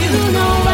you know.